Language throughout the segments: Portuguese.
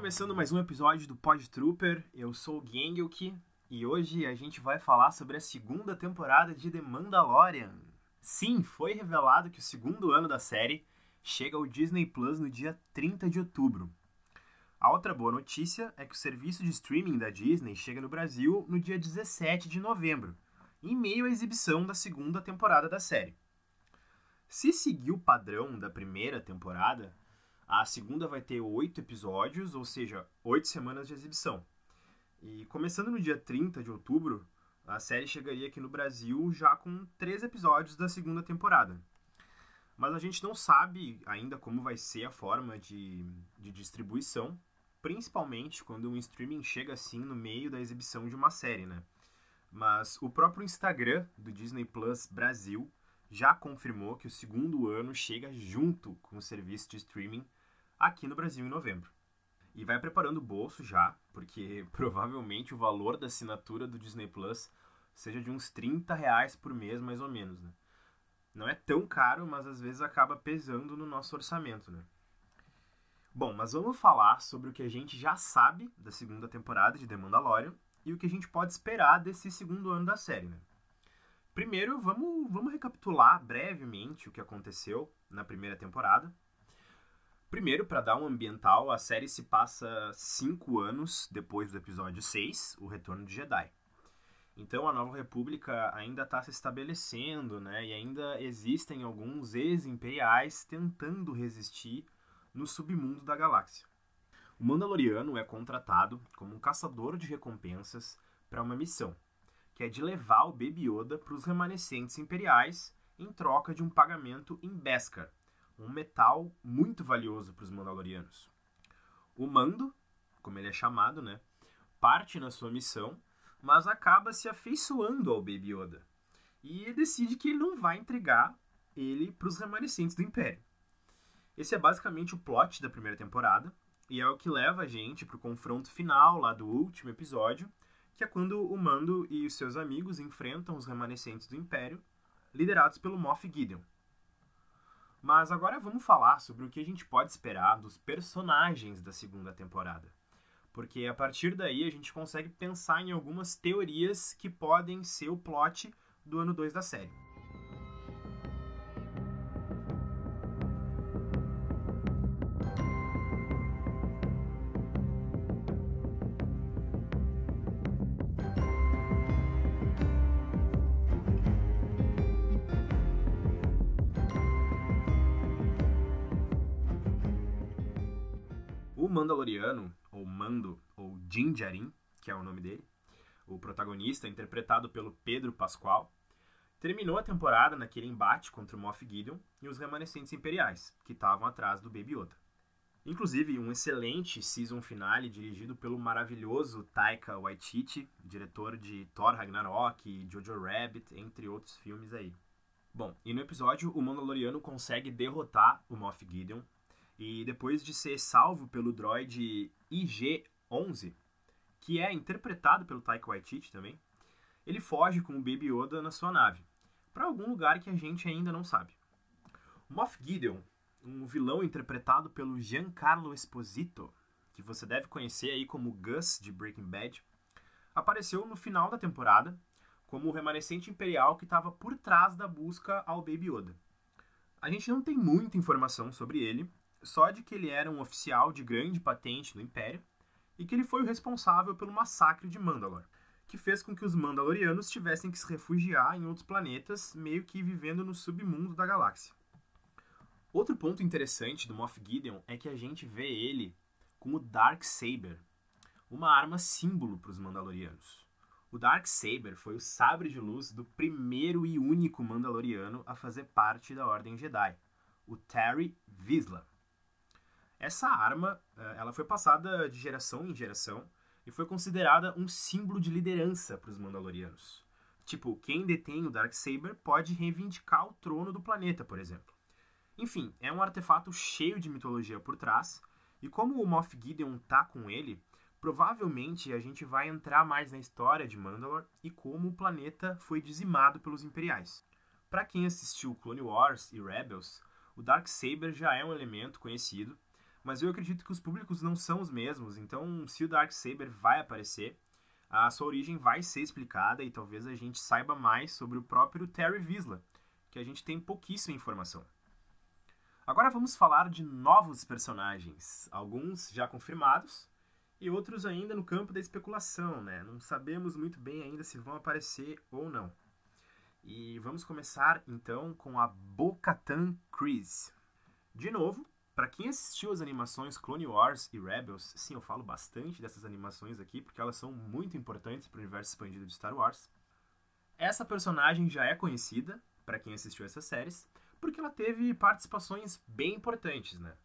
começando mais um episódio do Pod Trooper. Eu sou o Gengelk e hoje a gente vai falar sobre a segunda temporada de The Mandalorian. Sim, foi revelado que o segundo ano da série chega ao Disney Plus no dia 30 de outubro. A outra boa notícia é que o serviço de streaming da Disney chega no Brasil no dia 17 de novembro, em meio à exibição da segunda temporada da série. Se seguir o padrão da primeira temporada, a segunda vai ter oito episódios, ou seja, oito semanas de exibição. E começando no dia 30 de outubro, a série chegaria aqui no Brasil já com três episódios da segunda temporada. Mas a gente não sabe ainda como vai ser a forma de, de distribuição, principalmente quando um streaming chega assim no meio da exibição de uma série, né? Mas o próprio Instagram do Disney Plus Brasil já confirmou que o segundo ano chega junto com o serviço de streaming aqui no Brasil em novembro. E vai preparando o bolso já, porque provavelmente o valor da assinatura do Disney Plus seja de uns 30 reais por mês, mais ou menos, né? Não é tão caro, mas às vezes acaba pesando no nosso orçamento, né? Bom, mas vamos falar sobre o que a gente já sabe da segunda temporada de The Mandalorian e o que a gente pode esperar desse segundo ano da série, né? Primeiro, vamos, vamos recapitular brevemente o que aconteceu na primeira temporada Primeiro, para dar um ambiental, a série se passa cinco anos depois do episódio 6, O Retorno de Jedi. Então a Nova República ainda está se estabelecendo, né? E ainda existem alguns ex-imperiais tentando resistir no submundo da galáxia. O Mandaloriano é contratado como um caçador de recompensas para uma missão, que é de levar o Baby Yoda para os remanescentes imperiais em troca de um pagamento em Beskar, um metal muito valioso para os Mandalorianos. O Mando, como ele é chamado, né, parte na sua missão, mas acaba se afeiçoando ao Baby Yoda e decide que ele não vai entregar ele para os remanescentes do Império. Esse é basicamente o plot da primeira temporada e é o que leva a gente para o confronto final lá do último episódio, que é quando o Mando e os seus amigos enfrentam os remanescentes do Império, liderados pelo Moff Gideon. Mas agora vamos falar sobre o que a gente pode esperar dos personagens da segunda temporada. Porque a partir daí a gente consegue pensar em algumas teorias que podem ser o plot do ano 2 da série. Mandaloriano, ou Mando, ou Din Djarin, que é o nome dele, o protagonista, interpretado pelo Pedro Pascoal, terminou a temporada naquele embate contra o Moff Gideon e os remanescentes imperiais, que estavam atrás do Baby Yoda. Inclusive, um excelente season finale dirigido pelo maravilhoso Taika Waititi, diretor de Thor Ragnarok e Jojo Rabbit, entre outros filmes aí. Bom, e no episódio, o Mandaloriano consegue derrotar o Moff Gideon e depois de ser salvo pelo droid IG-11, que é interpretado pelo Taika Waititi também, ele foge com o Baby Yoda na sua nave, para algum lugar que a gente ainda não sabe. Moff Gideon, um vilão interpretado pelo Giancarlo Esposito, que você deve conhecer aí como Gus de Breaking Bad, apareceu no final da temporada como o remanescente imperial que estava por trás da busca ao Baby Yoda. A gente não tem muita informação sobre ele, só de que ele era um oficial de grande patente do Império e que ele foi o responsável pelo massacre de Mandalor, que fez com que os Mandalorianos tivessem que se refugiar em outros planetas, meio que vivendo no submundo da galáxia. Outro ponto interessante do Moff Gideon é que a gente vê ele como Dark Saber, uma arma símbolo para os Mandalorianos. O Dark Saber foi o sabre de luz do primeiro e único Mandaloriano a fazer parte da Ordem Jedi, o Terry Vizsla. Essa arma, eh, ela foi passada de geração em geração e foi considerada um símbolo de liderança para os Mandalorianos. Tipo, quem detém o Darksaber pode reivindicar o trono do planeta, por exemplo. Enfim, é um artefato cheio de mitologia por trás, e como o Moff Gideon tá com ele, provavelmente a gente vai entrar mais na história de Mandalore e como o planeta foi dizimado pelos Imperiais. Para quem assistiu Clone Wars e Rebels, o Darksaber já é um elemento conhecido, mas eu acredito que os públicos não são os mesmos, então se o Darksaber vai aparecer, a sua origem vai ser explicada e talvez a gente saiba mais sobre o próprio Terry Visla, que a gente tem pouquíssima informação. Agora vamos falar de novos personagens, alguns já confirmados e outros ainda no campo da especulação, né? Não sabemos muito bem ainda se vão aparecer ou não. E vamos começar então com a Bo-Katan Kryze. De novo, para quem assistiu as animações Clone Wars e Rebels, sim, eu falo bastante dessas animações aqui porque elas são muito importantes para o universo expandido de Star Wars. Essa personagem já é conhecida para quem assistiu essas séries, porque ela teve participações bem importantes, né?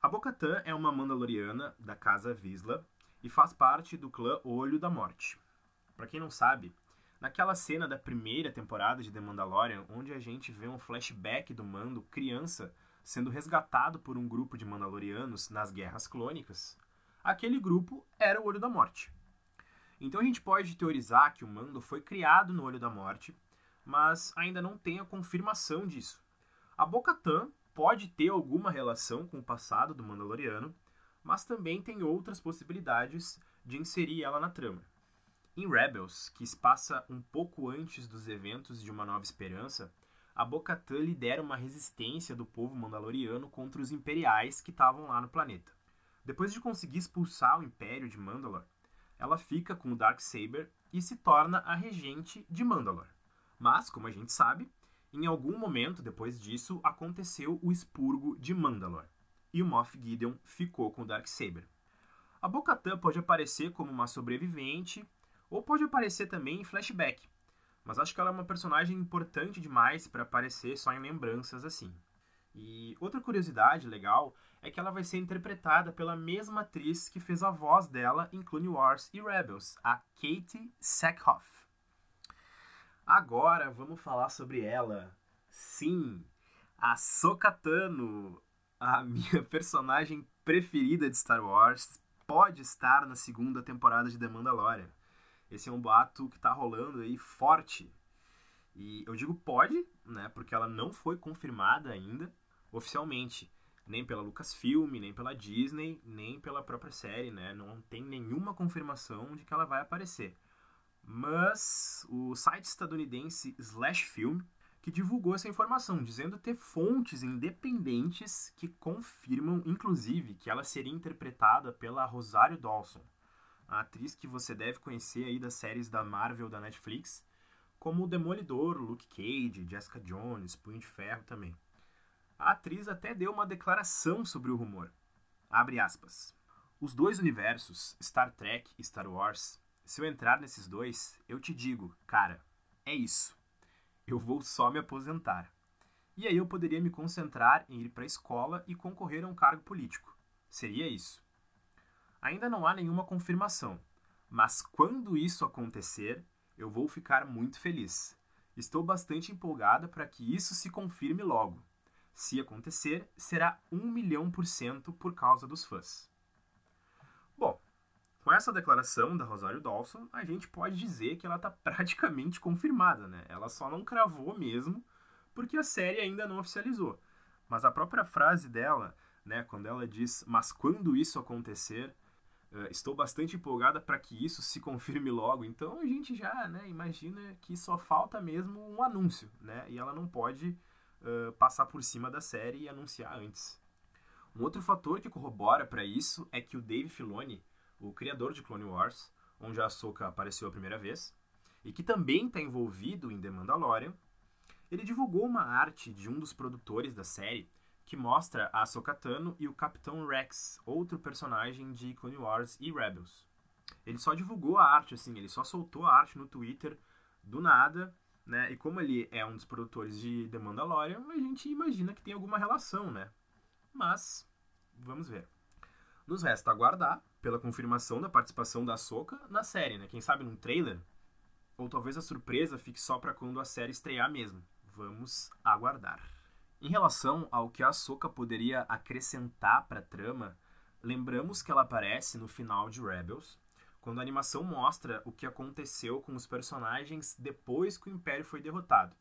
A Bo-Katan é uma Mandaloriana da casa Visla e faz parte do clã Olho da Morte. Para quem não sabe, naquela cena da primeira temporada de The Mandalorian, onde a gente vê um flashback do Mando criança sendo resgatado por um grupo de Mandalorianos nas Guerras Clônicas, aquele grupo era o Olho da Morte. Então a gente pode teorizar que o Mando foi criado no Olho da Morte, mas ainda não tem a confirmação disso. A Bo-Katan pode ter alguma relação com o passado do Mandaloriano, mas também tem outras possibilidades de inserir ela na trama. Em Rebels, que se passa um pouco antes dos eventos de Uma Nova Esperança, a Bo-Katan lidera uma resistência do povo mandaloriano contra os imperiais que estavam lá no planeta. Depois de conseguir expulsar o Império de Mandalor, ela fica com o Darksaber e se torna a regente de Mandalor. Mas, como a gente sabe, em algum momento depois disso aconteceu o expurgo de Mandalor, e o Moff Gideon ficou com o Darksaber. A Bo-Katan pode aparecer como uma sobrevivente, ou pode aparecer também em flashback, mas acho que ela é uma personagem importante demais para aparecer só em lembranças assim. E outra curiosidade legal é que ela vai ser interpretada pela mesma atriz que fez a voz dela em Clone Wars e Rebels, a Katie Sackhoff. Agora vamos falar sobre ela. Sim, a Sokatano, a minha personagem preferida de Star Wars, pode estar na segunda temporada de The Mandalorian. Esse é um boato que tá rolando aí forte. E eu digo pode, né? Porque ela não foi confirmada ainda oficialmente. Nem pela Lucasfilm, nem pela Disney, nem pela própria série, né? Não tem nenhuma confirmação de que ela vai aparecer. Mas o site estadunidense Slash Film que divulgou essa informação, dizendo ter fontes independentes que confirmam, inclusive, que ela seria interpretada pela Rosário Dawson, a atriz que você deve conhecer aí das séries da Marvel da Netflix, como o Demolidor, Luke Cage, Jessica Jones, Punho de Ferro também. A atriz até deu uma declaração sobre o rumor. Abre aspas. Os dois universos, Star Trek e Star Wars, se eu entrar nesses dois, eu te digo, cara, é isso. Eu vou só me aposentar. E aí eu poderia me concentrar em ir para a escola e concorrer a um cargo político. Seria isso. Ainda não há nenhuma confirmação, mas quando isso acontecer, eu vou ficar muito feliz. Estou bastante empolgada para que isso se confirme logo. Se acontecer, será um milhão por cento por causa dos fãs. Bom, com essa declaração da Rosário Dawson, a gente pode dizer que ela está praticamente confirmada, né? Ela só não cravou mesmo, porque a série ainda não oficializou. Mas a própria frase dela, né, quando ela diz, mas quando isso acontecer, estou bastante empolgada para que isso se confirme logo. Então a gente já né, imagina que só falta mesmo um anúncio, né? E ela não pode uh, passar por cima da série e anunciar antes. Um outro fator que corrobora para isso é que o Dave Filoni, o criador de Clone Wars, onde a Ahsoka apareceu a primeira vez, e que também está envolvido em The Mandalorian, ele divulgou uma arte de um dos produtores da série que mostra a Sokatano e o Capitão Rex, outro personagem de Clone Wars e Rebels. Ele só divulgou a arte, assim, ele só soltou a arte no Twitter do nada, né? E como ele é um dos produtores de The Mandalorian, a gente imagina que tem alguma relação, né? Mas, vamos ver. Nos resta aguardar pela confirmação da participação da Soka na série, né? Quem sabe num trailer? Ou talvez a surpresa fique só para quando a série estrear mesmo. Vamos aguardar. Em relação ao que a Soka poderia acrescentar para a trama, lembramos que ela aparece no final de Rebels, quando a animação mostra o que aconteceu com os personagens depois que o Império foi derrotado.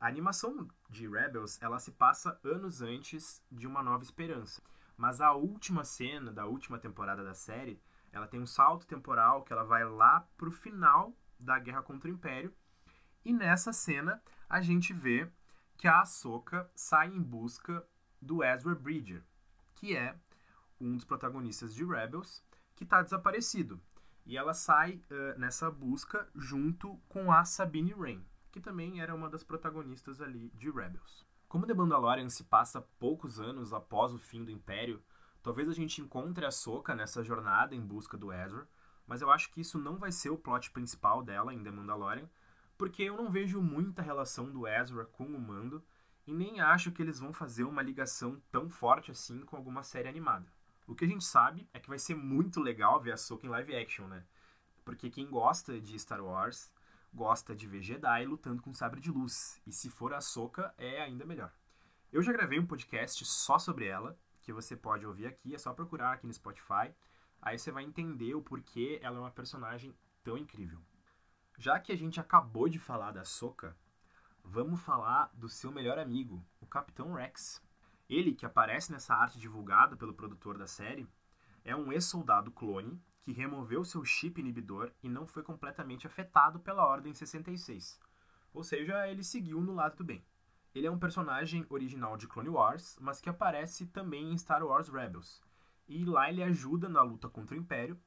A animação de Rebels ela se passa anos antes de Uma Nova Esperança, Mas a última cena da última temporada da série, ela tem um salto temporal que ela vai lá pro final da guerra contra o Império. E nessa cena a gente vê que a Ahsoka sai em busca do Ezra Bridger, que é um dos protagonistas de Rebels, que está desaparecido. E ela sai uh, nessa busca junto com a Sabine Wren, que também era uma das protagonistas ali de Rebels. Como The Mandalorian se passa poucos anos após o fim do Império, talvez a gente encontre a Soka nessa jornada em busca do Ezra, mas eu acho que isso não vai ser o plot principal dela em The Mandalorian, porque eu não vejo muita relação do Ezra com o Mando e nem acho que eles vão fazer uma ligação tão forte assim com alguma série animada. O que a gente sabe é que vai ser muito legal ver a Soka em live action, né? Porque quem gosta de Star Wars gosta de ver Jedi lutando com sabre de luz. E se for a Soka, é ainda melhor. Eu já gravei um podcast só sobre ela, que você pode ouvir aqui, é só procurar aqui no Spotify. Aí você vai entender o porquê ela é uma personagem tão incrível. Já que a gente acabou de falar da Soka, vamos falar do seu melhor amigo, o Capitão Rex. Ele, que aparece nessa arte divulgada pelo produtor da série, é um ex-soldado clone que removeu seu chip inibidor e não foi completamente afetado pela Ordem 66. Ou seja, ele seguiu no lado do bem. Ele é um personagem original de Clone Wars, mas que aparece também em Star Wars Rebels. E lá ele ajuda na luta contra o Império,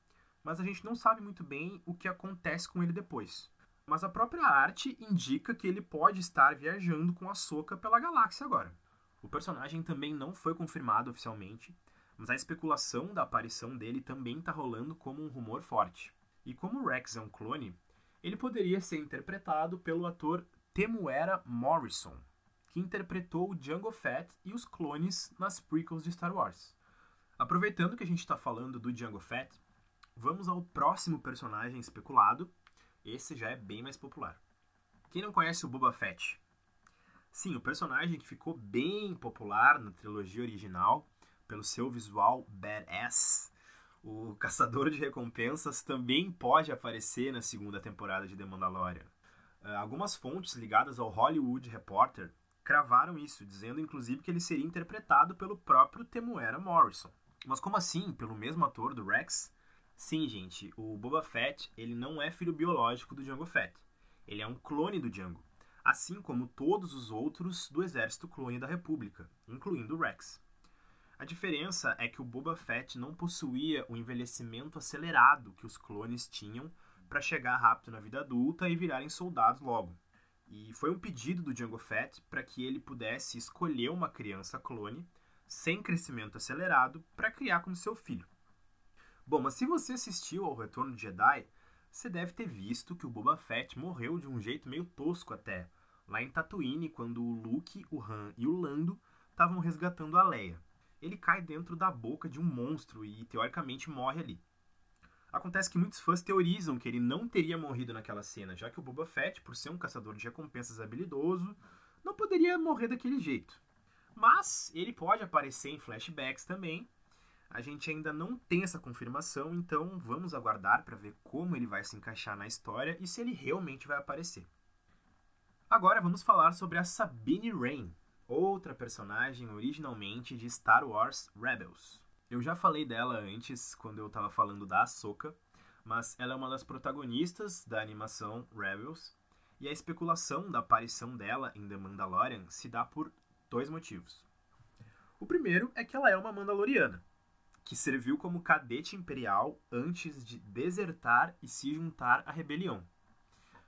mas a gente não sabe muito bem o que acontece com ele depois. Mas a própria arte indica que ele pode estar viajando com a Soca pela galáxia agora. O personagem também não foi confirmado oficialmente, mas a especulação da aparição dele também está rolando como um rumor forte. E como Rex é um clone, ele poderia ser interpretado pelo ator Temuera Morrison, que interpretou o Jango Fett e os clones nas prequels de Star Wars. Aproveitando que a gente está falando do Jango Fett, vamos ao próximo personagem especulado. Esse já é bem mais popular. Quem não conhece o Boba Fett? Sim, o personagem que ficou bem popular na trilogia original pelo seu visual badass, o caçador de recompensas também pode aparecer na segunda temporada de The Mandalorian. Uh, algumas fontes ligadas ao Hollywood Reporter cravaram isso, dizendo inclusive que ele seria interpretado pelo próprio Temuera Morrison. Mas como assim? Pelo mesmo ator do Rex? Sim, gente, o Boba Fett ele não é filho biológico do Jango Fett. Ele é um clone do Django, assim como todos os outros do exército clone da República, incluindo o Rex. A diferença é que o Boba Fett não possuía o envelhecimento acelerado que os clones tinham para chegar rápido na vida adulta e virarem soldados logo. E foi um pedido do Jango Fett para que ele pudesse escolher uma criança clone sem crescimento acelerado para criar como seu filho. Bom, mas se você assistiu ao Retorno de Jedi, você deve ter visto que o Boba Fett morreu de um jeito meio tosco até, lá em Tatooine, quando o Luke, o Han e o Lando estavam resgatando a Leia ele cai dentro da boca de um monstro e teoricamente morre ali. Acontece que muitos fãs teorizam que ele não teria morrido naquela cena, já que o Boba Fett, por ser um caçador de recompensas habilidoso, não poderia morrer daquele jeito. Mas ele pode aparecer em flashbacks também. A gente ainda não tem essa confirmação, então vamos aguardar para ver como ele vai se encaixar na história e se ele realmente vai aparecer. Agora vamos falar sobre a Sabine Wren, outra personagem originalmente de Star Wars Rebels. Eu já falei dela antes, quando eu estava falando da Ahsoka, mas ela é uma das protagonistas da animação Rebels, e a especulação da aparição dela em The Mandalorian se dá por dois motivos. O primeiro é que ela é uma Mandaloriana, que serviu como cadete imperial antes de desertar e se juntar à rebelião.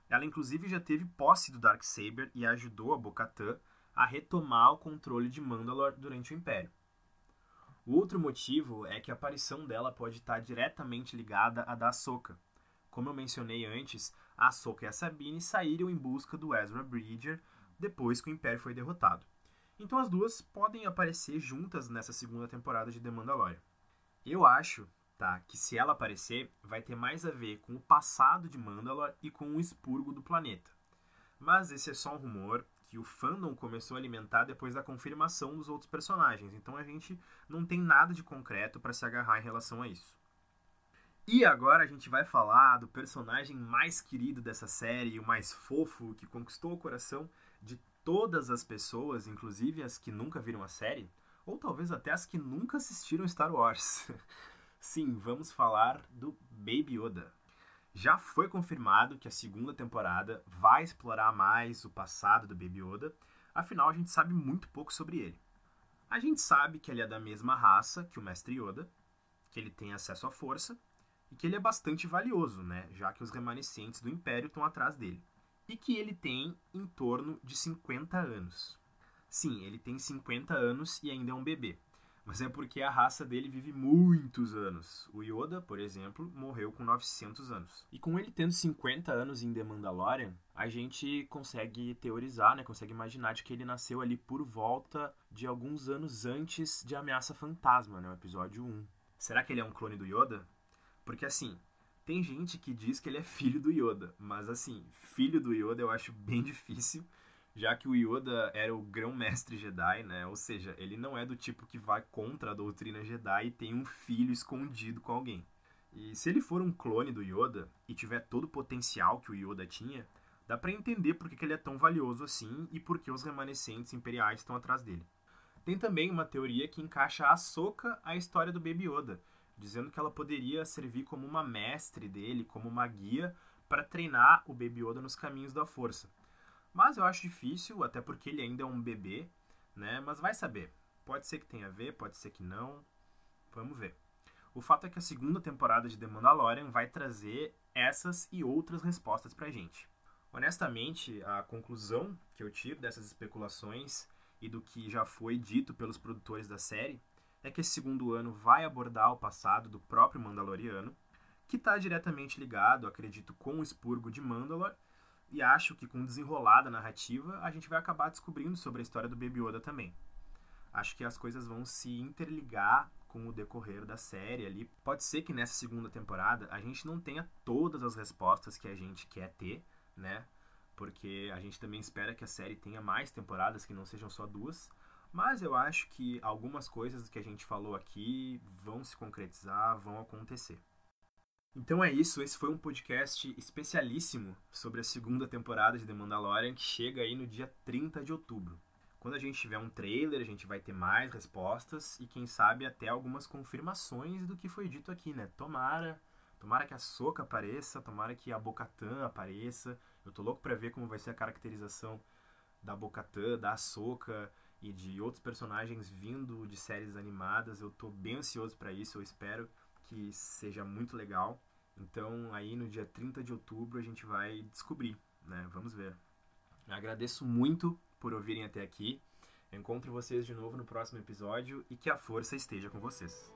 Ela inclusive já teve posse do Darksaber e ajudou a Bo-Katan a retomar o controle de Mandalor durante o Império. O outro motivo é que a aparição dela pode estar diretamente ligada à da Ahsoka. Como eu mencionei antes, a Ahsoka e a Sabine saíram em busca do Ezra Bridger depois que o Império foi derrotado. Então as duas podem aparecer juntas nessa segunda temporada de The Mandalorian. Eu acho, tá, que se ela aparecer, vai ter mais a ver com o passado de Mandalor e com o expurgo do planeta. Mas esse é só um rumor que o fandom começou a alimentar depois da confirmação dos outros personagens. Então a gente não tem nada de concreto para se agarrar em relação a isso. E agora a gente vai falar do personagem mais querido dessa série, o mais fofo, que conquistou o coração de todas as pessoas, inclusive as que nunca viram a série, ou talvez até as que nunca assistiram Star Wars. Sim, vamos falar do Baby Yoda. Já foi confirmado que a segunda temporada vai explorar mais o passado do Baby Yoda, afinal a gente sabe muito pouco sobre ele. A gente sabe que ele é da mesma raça que o Mestre Yoda, que ele tem acesso à força e que ele é bastante valioso, né, já que os remanescentes do Império estão atrás dele. E que ele tem em torno de 50 anos. Sim, ele tem 50 anos e ainda é um bebê mas é porque a raça dele vive muitos anos. O Yoda, por exemplo, morreu com 900 anos. E com ele tendo 50 anos em The Mandalorian, a gente consegue teorizar, né, consegue imaginar de que ele nasceu ali por volta de alguns anos antes de Ameaça Fantasma, né, o episódio 1. Será que ele é um clone do Yoda? Porque assim, tem gente que diz que ele é filho do Yoda, mas assim, filho do Yoda eu acho bem difícil já que o Yoda era o grão-mestre Jedi, né? Ou seja, ele não é do tipo que vai contra a doutrina Jedi e tem um filho escondido com alguém. E se ele for um clone do Yoda e tiver todo o potencial que o Yoda tinha, dá para entender por que ele é tão valioso assim e por que os remanescentes imperiais estão atrás dele. Tem também uma teoria que encaixa a Soka à história do Baby Yoda, dizendo que ela poderia servir como uma mestre dele, como uma guia para treinar o Baby Yoda nos caminhos da força. Mas eu acho difícil, até porque ele ainda é um bebê, né? Mas vai saber. Pode ser que tenha a ver, pode ser que não. Vamos ver. O fato é que a segunda temporada de The Mandalorian vai trazer essas e outras respostas pra gente. Honestamente, a conclusão que eu tiro dessas especulações e do que já foi dito pelos produtores da série é que esse segundo ano vai abordar o passado do próprio Mandaloriano, que está diretamente ligado, acredito, com o expurgo de Mandalor e acho que com o desenrolar da narrativa, a gente vai acabar descobrindo sobre a história do Baby Yoda também. Acho que as coisas vão se interligar com o decorrer da série ali. Pode ser que nessa segunda temporada a gente não tenha todas as respostas que a gente quer ter, né? Porque a gente também espera que a série tenha mais temporadas, que não sejam só duas. Mas eu acho que algumas coisas que a gente falou aqui vão se concretizar, vão acontecer. Então é isso, esse foi um podcast especialíssimo sobre a segunda temporada de The Mandalorian que chega aí no dia 30 de outubro. Quando a gente tiver um trailer, a gente vai ter mais respostas e quem sabe até algumas confirmações do que foi dito aqui, né? Tomara, tomara que a Soca apareça, tomara que a Bocatan apareça. Eu tô louco para ver como vai ser a caracterização da Bocatan, da Soca e de outros personagens vindo de séries animadas. Eu tô bem ansioso para isso, eu espero que seja muito legal. Então, aí no dia 30 de outubro a gente vai descobrir, né? Vamos ver. Agradeço muito por ouvirem até aqui. encontro vocês de novo no próximo episódio e que a força esteja com vocês.